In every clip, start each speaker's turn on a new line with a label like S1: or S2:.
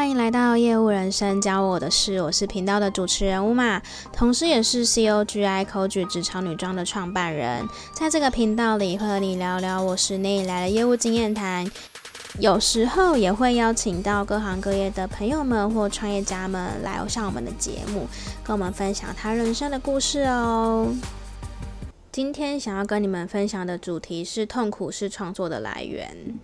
S1: 欢迎来到业务人生教我的事，我是频道的主持人乌玛，同时也是 COGI Coach 职场女装的创办人。在这个频道里，会和你聊聊我十年以来的业务经验谈，有时候也会邀请到各行各业的朋友们或创业家们来上我们的节目，跟我们分享他人生的故事哦。今天想要跟你们分享的主题是痛苦是创作的来源。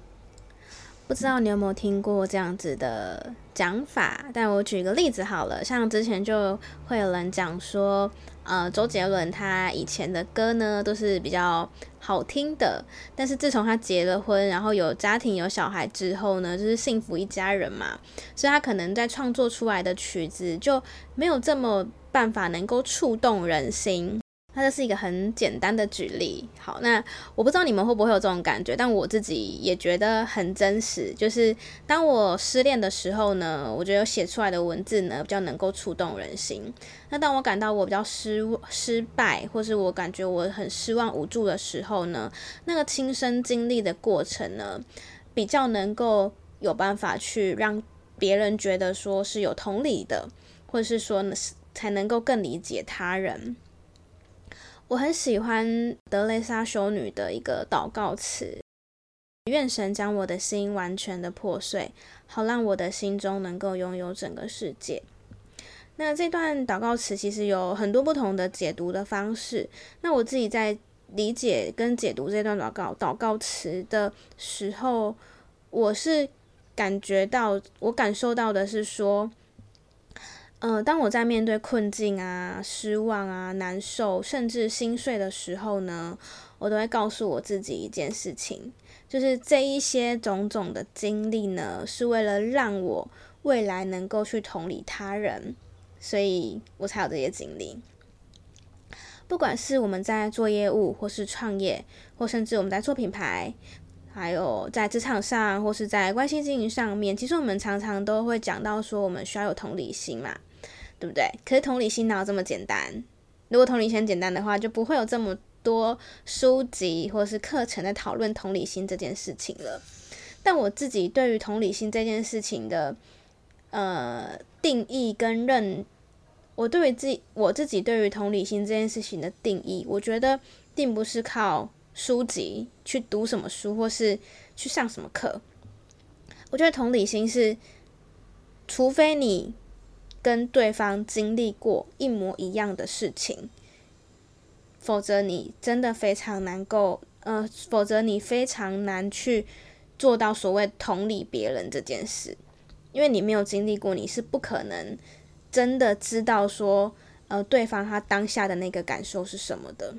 S1: 不知道你有没有听过这样子的讲法？但我举个例子好了，像之前就会有人讲说，呃，周杰伦他以前的歌呢都是比较好听的，但是自从他结了婚，然后有家庭有小孩之后呢，就是幸福一家人嘛，所以他可能在创作出来的曲子就没有这么办法能够触动人心。它这是一个很简单的举例。好，那我不知道你们会不会有这种感觉，但我自己也觉得很真实。就是当我失恋的时候呢，我觉得写出来的文字呢比较能够触动人心。那当我感到我比较失失败，或是我感觉我很失望无助的时候呢，那个亲身经历的过程呢，比较能够有办法去让别人觉得说是有同理的，或者是说呢才能够更理解他人。我很喜欢德蕾莎修女的一个祷告词：“愿神将我的心完全的破碎，好让我的心中能够拥有整个世界。”那这段祷告词其实有很多不同的解读的方式。那我自己在理解跟解读这段祷告祷告词的时候，我是感觉到，我感受到的是说。呃，当我在面对困境啊、失望啊、难受，甚至心碎的时候呢，我都会告诉我自己一件事情，就是这一些种种的经历呢，是为了让我未来能够去同理他人，所以我才有这些经历。不管是我们在做业务，或是创业，或甚至我们在做品牌，还有在职场上，或是在关系经营上面，其实我们常常都会讲到说，我们需要有同理心嘛。对不对？可是同理心哪有这么简单？如果同理心简单的话，就不会有这么多书籍或是课程在讨论同理心这件事情了。但我自己对于同理心这件事情的呃定义跟认，我对于自己我自己对于同理心这件事情的定义，我觉得并不是靠书籍去读什么书或是去上什么课。我觉得同理心是，除非你。跟对方经历过一模一样的事情，否则你真的非常难够，呃，否则你非常难去做到所谓同理别人这件事，因为你没有经历过，你是不可能真的知道说，呃，对方他当下的那个感受是什么的。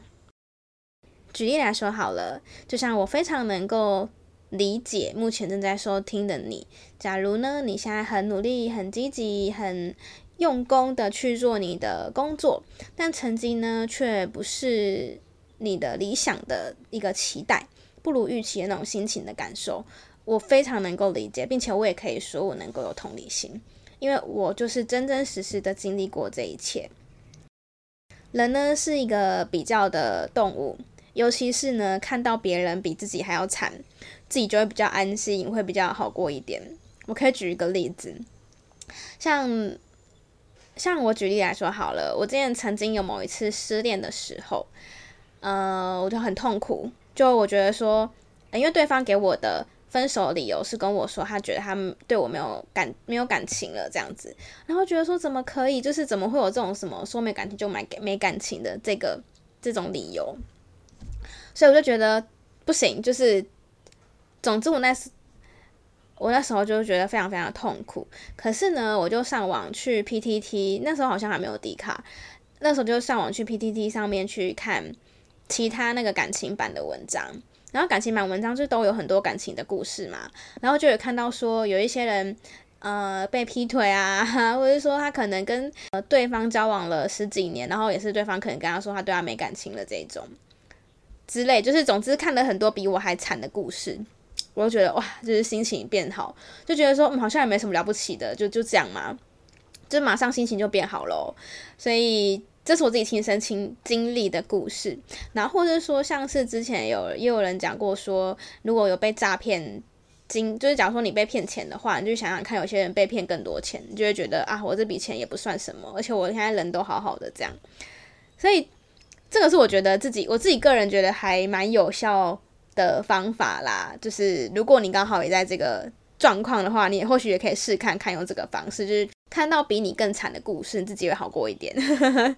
S1: 举例来说好了，就像我非常能够理解目前正在收听的你。假如呢，你现在很努力、很积极、很用功的去做你的工作，但成绩呢，却不是你的理想的一个期待，不如预期的那种心情的感受，我非常能够理解，并且我也可以说我能够有同理心，因为我就是真真实实的经历过这一切。人呢，是一个比较的动物，尤其是呢，看到别人比自己还要惨，自己就会比较安心，会比较好过一点。我可以举一个例子，像像我举例来说好了，我之前曾经有某一次失恋的时候，呃，我就很痛苦，就我觉得说，因为对方给我的分手理由是跟我说，他觉得他对我没有感没有感情了这样子，然后觉得说怎么可以，就是怎么会有这种什么说没感情就没没感情的这个这种理由，所以我就觉得不行，就是总之我那时。我那时候就觉得非常非常的痛苦，可是呢，我就上网去 PTT，那时候好像还没有 D 卡，那时候就上网去 PTT 上面去看其他那个感情版的文章，然后感情版文章就都有很多感情的故事嘛，然后就有看到说有一些人呃被劈腿啊，或者说他可能跟呃对方交往了十几年，然后也是对方可能跟他说他对他没感情了这种之类，就是总之看了很多比我还惨的故事。我就觉得哇，就是心情变好，就觉得说嗯，好像也没什么了不起的，就就这样嘛，就马上心情就变好了。所以这是我自己亲身经经历的故事。然后或者说，像是之前有也有人讲过说，如果有被诈骗金，就是假如说你被骗钱的话，你就想想看，有些人被骗更多钱，你就会觉得啊，我这笔钱也不算什么，而且我现在人都好好的这样。所以这个是我觉得自己我自己个人觉得还蛮有效的方法啦。就是如果你刚好也在这个状况的话，你或许也可以试看看用这个方式，就是看到比你更惨的故事，你自己会好过一点。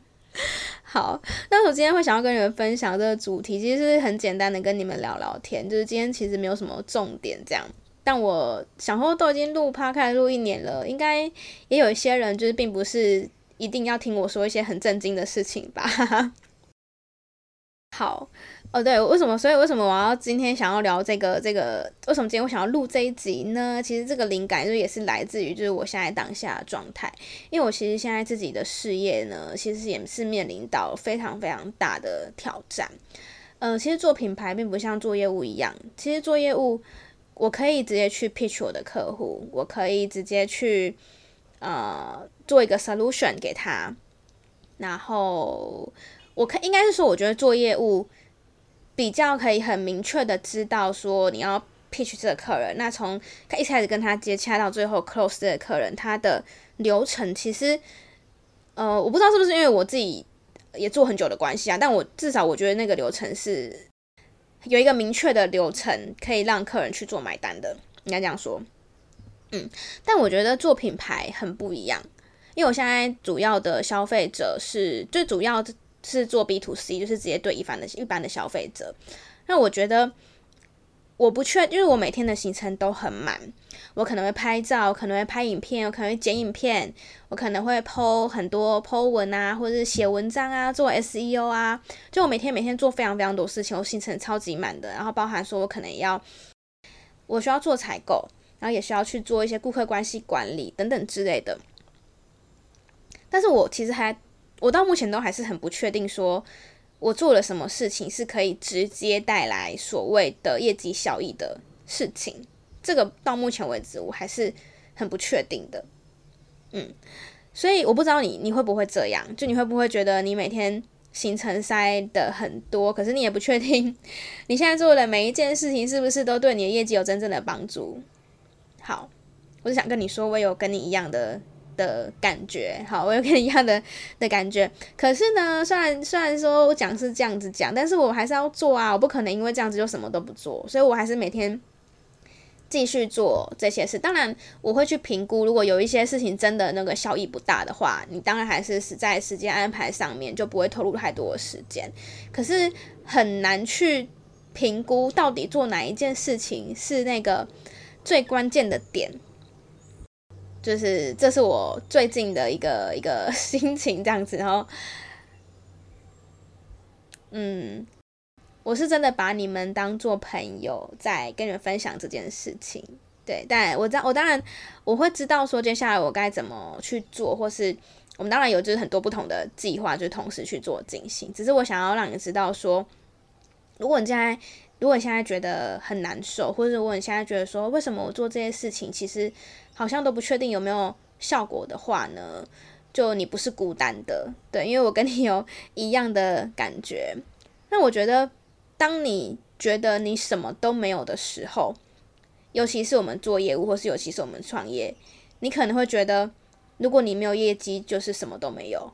S1: 好，那我今天会想要跟你们分享这个主题，其实是很简单的跟你们聊聊天，就是今天其实没有什么重点这样。但我想说，都已经录趴开录一年了，应该也有一些人就是并不是一定要听我说一些很震惊的事情吧。好。哦，对，为什么？所以为什么我要今天想要聊这个？这个为什么今天我想要录这一集呢？其实这个灵感就也是来自于就是我现在当下的状态，因为我其实现在自己的事业呢，其实也是面临到非常非常大的挑战。嗯、其实做品牌并不像做业务一样，其实做业务我可以直接去 pitch 我的客户，我可以直接去呃做一个 solution 给他，然后我可应该是说，我觉得做业务。比较可以很明确的知道说你要 pitch 这个客人，那从一开始跟他接洽到最后 close 这个客人，他的流程其实，呃，我不知道是不是因为我自己也做很久的关系啊，但我至少我觉得那个流程是有一个明确的流程可以让客人去做买单的，应该这样说。嗯，但我觉得做品牌很不一样，因为我现在主要的消费者是最主要。是做 B to C，就是直接对一般的一般的消费者。那我觉得我不确，因为我每天的行程都很满，我可能会拍照，可能会拍影片，我可能会剪影片，我可能会 po 很多 po 文啊，或者是写文章啊，做 SEO 啊。就我每天每天做非常非常多事情，我行程超级满的。然后包含说我可能要，我需要做采购，然后也需要去做一些顾客关系管理等等之类的。但是我其实还。我到目前都还是很不确定，说我做了什么事情是可以直接带来所谓的业绩效益的事情。这个到目前为止我还是很不确定的。嗯，所以我不知道你你会不会这样，就你会不会觉得你每天行程塞得很多，可是你也不确定你现在做的每一件事情是不是都对你的业绩有真正的帮助。好，我是想跟你说，我有跟你一样的。的感觉，好，我有跟你一样的的感觉。可是呢，虽然虽然说我讲是这样子讲，但是我还是要做啊，我不可能因为这样子就什么都不做，所以我还是每天继续做这些事。当然，我会去评估，如果有一些事情真的那个效益不大的话，你当然还是是在时间安排上面就不会投入太多的时间。可是很难去评估到底做哪一件事情是那个最关键的点。就是这是我最近的一个 一个心情这样子，然后，嗯，我是真的把你们当做朋友在跟你们分享这件事情，对，但我知道我当然我会知道说接下来我该怎么去做，或是我们当然有就是很多不同的计划，就同时去做进行，只是我想要让你知道说，如果你现在。如果你现在觉得很难受，或者如果你现在觉得说，为什么我做这些事情其实好像都不确定有没有效果的话呢？就你不是孤单的，对，因为我跟你有一样的感觉。那我觉得，当你觉得你什么都没有的时候，尤其是我们做业务，或是尤其是我们创业，你可能会觉得，如果你没有业绩，就是什么都没有。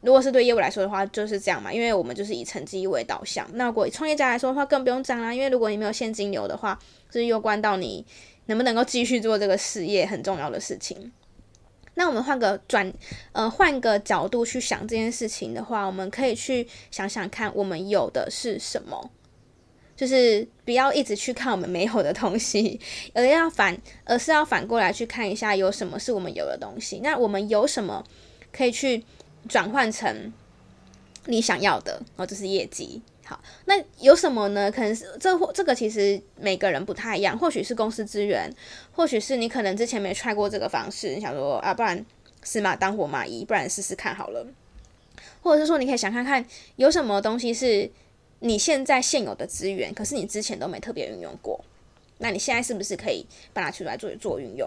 S1: 如果是对业务来说的话，就是这样嘛，因为我们就是以成绩为导向。那如果创业家来说的话，更不用讲啦，因为如果你没有现金流的话，就是攸关到你能不能够继续做这个事业很重要的事情。那我们换个转，呃，换个角度去想这件事情的话，我们可以去想想看，我们有的是什么，就是不要一直去看我们没有的东西，而要反，而是要反过来去看一下有什么是我们有的东西。那我们有什么可以去转换成你想要的哦，这是业绩。好，那有什么呢？可能是这或这个其实每个人不太一样，或许是公司资源，或许是你可能之前没踹过这个方式，你想说啊，不然死马当活马医，不然试试看好了。或者是说，你可以想看看有什么东西是你现在现有的资源，可是你之前都没特别运用过，那你现在是不是可以把它取出来做做运用？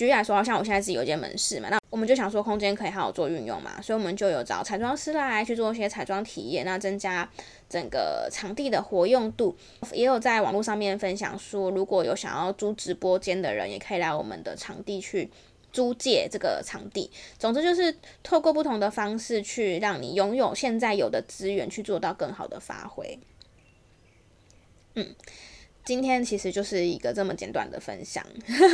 S1: 举例来说，像我现在自己有一间门市嘛，那我们就想说空间可以好好做运用嘛，所以我们就有找彩妆师来去做一些彩妆体验，那增加整个场地的活用度。也有在网络上面分享说，如果有想要租直播间的人，也可以来我们的场地去租借这个场地。总之就是透过不同的方式去让你拥有现在有的资源，去做到更好的发挥。嗯。今天其实就是一个这么简短的分享，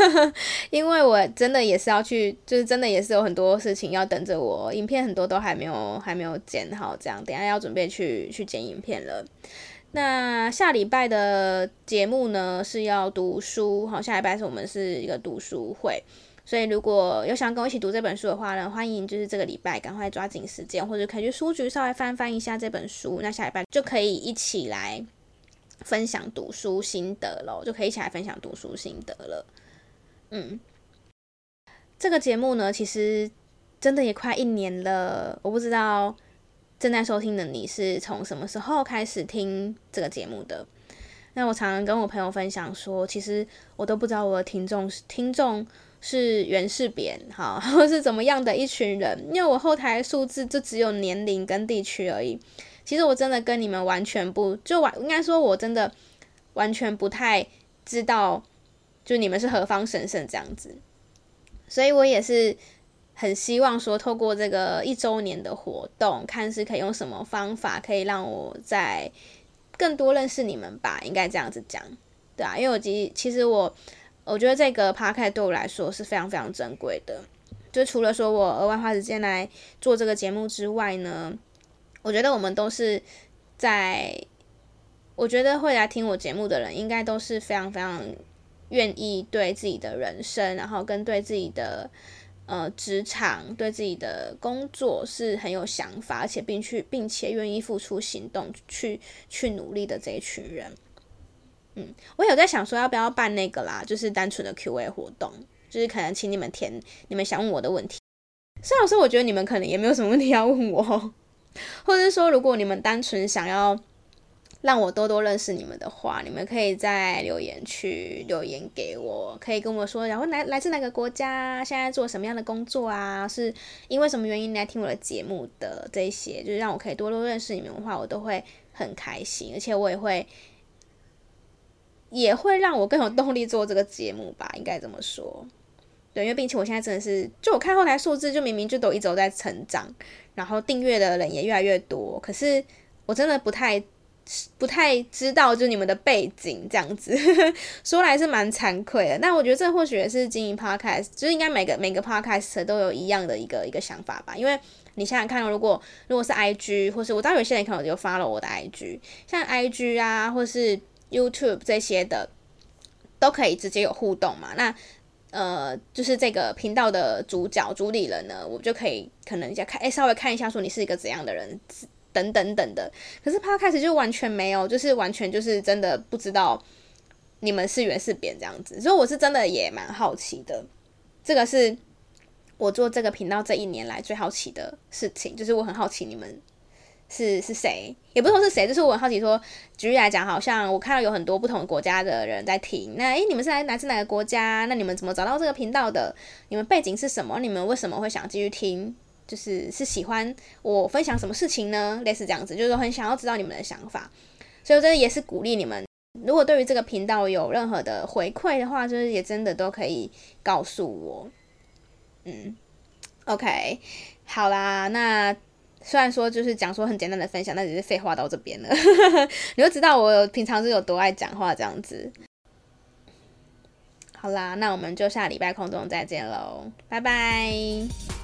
S1: 因为我真的也是要去，就是真的也是有很多事情要等着我，影片很多都还没有还没有剪好，这样等下要准备去去剪影片了。那下礼拜的节目呢是要读书，好，下礼拜是我们是一个读书会，所以如果有想跟我一起读这本书的话呢，欢迎就是这个礼拜赶快抓紧时间，或者可以去书局稍微翻翻一下这本书，那下礼拜就可以一起来。分享读书心得咯，就可以一起来分享读书心得了。嗯，这个节目呢，其实真的也快一年了。我不知道正在收听的你是从什么时候开始听这个节目的。那我常常跟我朋友分享说，其实我都不知道我的听众听众是原是扁，哈，或是怎么样的一群人，因为我后台数字就只有年龄跟地区而已。其实我真的跟你们完全不就完，应该说我真的完全不太知道，就你们是何方神圣这样子，所以我也是很希望说，透过这个一周年的活动，看是可以用什么方法可以让我在更多认识你们吧，应该这样子讲，对啊，因为我其其实我我觉得这个 podcast 对我来说是非常非常珍贵的，就除了说我额外花时间来做这个节目之外呢。我觉得我们都是在，我觉得会来听我节目的人，应该都是非常非常愿意对自己的人生，然后跟对自己的呃职场、对自己的工作是很有想法，而且并去并且愿意付出行动去去努力的这一群人。嗯，我有在想说要不要办那个啦，就是单纯的 Q&A 活动，就是可能请你们填你们想问我的问题。虽然说我觉得你们可能也没有什么问题要问我。或者说，如果你们单纯想要让我多多认识你们的话，你们可以在留言区留言给我，可以跟我说，然后来来自哪个国家，现在做什么样的工作啊？是因为什么原因来听我的节目的？这些就是让我可以多多认识你们的话，我都会很开心，而且我也会也会让我更有动力做这个节目吧，应该这么说。对，因为并且我现在真的是，就我看后台数字，就明明就都一直在成长。然后订阅的人也越来越多，可是我真的不太不太知道，就你们的背景这样子，说来是蛮惭愧的。但我觉得这或许也是经营 podcast，就是应该每个每个 podcast 都有一样的一个一个想法吧。因为你想想看，如果如果是 IG，或是我知道有些人可能就发了我的 IG，像 IG 啊，或是 YouTube 这些的，都可以直接有互动嘛。那呃，就是这个频道的主角、主理人呢，我就可以可能一下看，哎，稍微看一下，说你是一个怎样的人，等等等的。可是 Podcast 就完全没有，就是完全就是真的不知道你们是圆是扁这样子，所以我是真的也蛮好奇的。这个是我做这个频道这一年来最好奇的事情，就是我很好奇你们。是是谁？也不说是谁，就是我很好奇说，举例来讲，好像我看到有很多不同国家的人在听。那诶，你们是来来自哪个国家？那你们怎么找到这个频道的？你们背景是什么？你们为什么会想继续听？就是是喜欢我分享什么事情呢？类似这样子，就是很想要知道你们的想法。所以我真的也是鼓励你们，如果对于这个频道有任何的回馈的话，就是也真的都可以告诉我。嗯，OK，好啦，那。虽然说就是讲说很简单的分享，但只是废话到这边了，你就知道我平常是有多爱讲话这样子。好啦，那我们就下礼拜空中再见喽，拜拜。